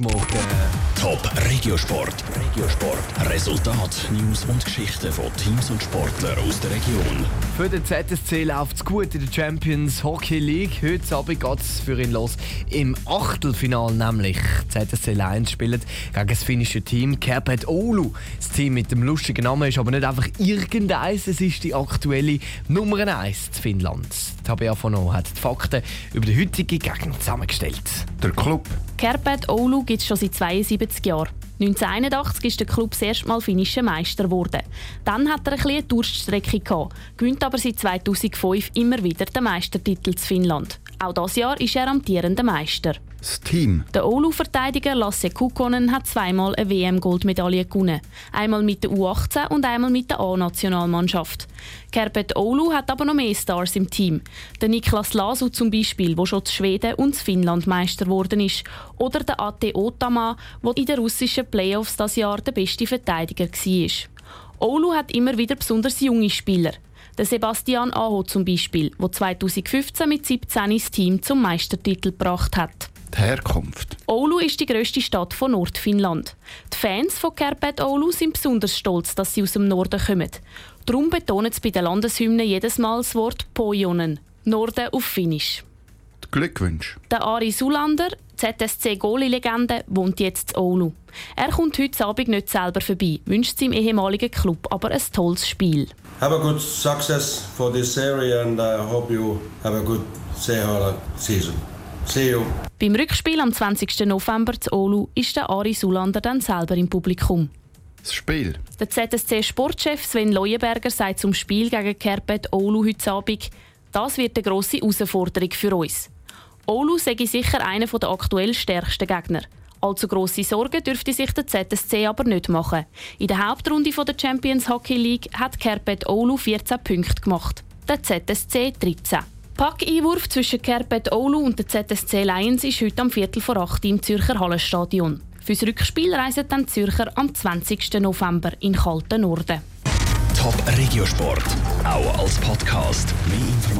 Morgen. Top Regiosport. Regiosport. Resultat, News und Geschichten von Teams und Sportlern aus der Region. Für den ZSC läuft es gut in der Champions Hockey League. Heute Abend geht es für ihn los. Im Achtelfinal nämlich. ZSC Lions spielt gegen das finnische Team Kerpet Oulu. Das Team mit dem lustigen Namen ist aber nicht einfach irgendeins. Es ist die aktuelle Nummer 1 zu Finnland. Tabea Fono hat die Fakten über die heutige Gegend zusammengestellt. Der Club. Kerpet Oulu gibt es schon seit 72 Jahren. 1981 ist der Club das erste Mal finnischer Meister geworden. Dann hat er ein eine Durststrecke gehabt, gewinnt aber seit 2005 immer wieder den Meistertitel zu Finnland. Auch dieses Jahr ist er amtierender Meister. Das Team. Der Oulu-Verteidiger Lasse Kukkonen hat zweimal eine WM-Goldmedaille gewonnen. Einmal mit der U18 und einmal mit der A-Nationalmannschaft. Kerpet Oulu hat aber noch mehr Stars im Team. Der Niklas Lasu zum Beispiel, der schon zu Schweden und zu Finnland Meister geworden ist. Oder der Ate Otama, der in den russischen Playoffs das Jahr der beste Verteidiger war. Oulu hat immer wieder besonders junge Spieler. Der Sebastian Aho zum Beispiel, der 2015 mit 17 ins Team zum Meistertitel gebracht hat. Die Herkunft. Oulu ist die grösste Stadt von Nordfinnland. Die Fans von Kerpet Oulu sind besonders stolz, dass sie aus dem Norden kommen. Darum betonen sie bei den Landeshymnen jedes Mal das Wort Pojonen, Norden auf Finnisch. Glückwunsch. Der Ari Sulander, ZSC-Goalie-Legende, wohnt jetzt in Oulu. Er kommt heute Abend nicht selber vorbei, wünscht seinem ehemaligen Club aber ein tolles Spiel. Have a good success for this series and I hope you have a good season. See you. Beim Rückspiel am 20. November zu Olu ist der Ari Sulander dann selber im Publikum. Das Spiel. Der ZSC-Sportchef Sven Leuenberger sagt zum Spiel gegen Kerpet Olu heute Abend, das wird eine grosse Herausforderung für uns. Olu sei sicher einer der aktuell stärksten Gegner. Allzu grosse Sorgen dürfte sich der ZSC aber nicht machen. In der Hauptrunde der Champions Hockey League hat Kerpet Oulu 14 Punkte gemacht, der ZSC 13. Packeinwurf zwischen Kerpet Oulu und der ZSC Lions ist heute am Viertel vor 8 im Zürcher Hallenstadion. Fürs Rückspiel reisen dann Zürcher am 20. November in kalten Norden. Top Regiosport, auch als Podcast.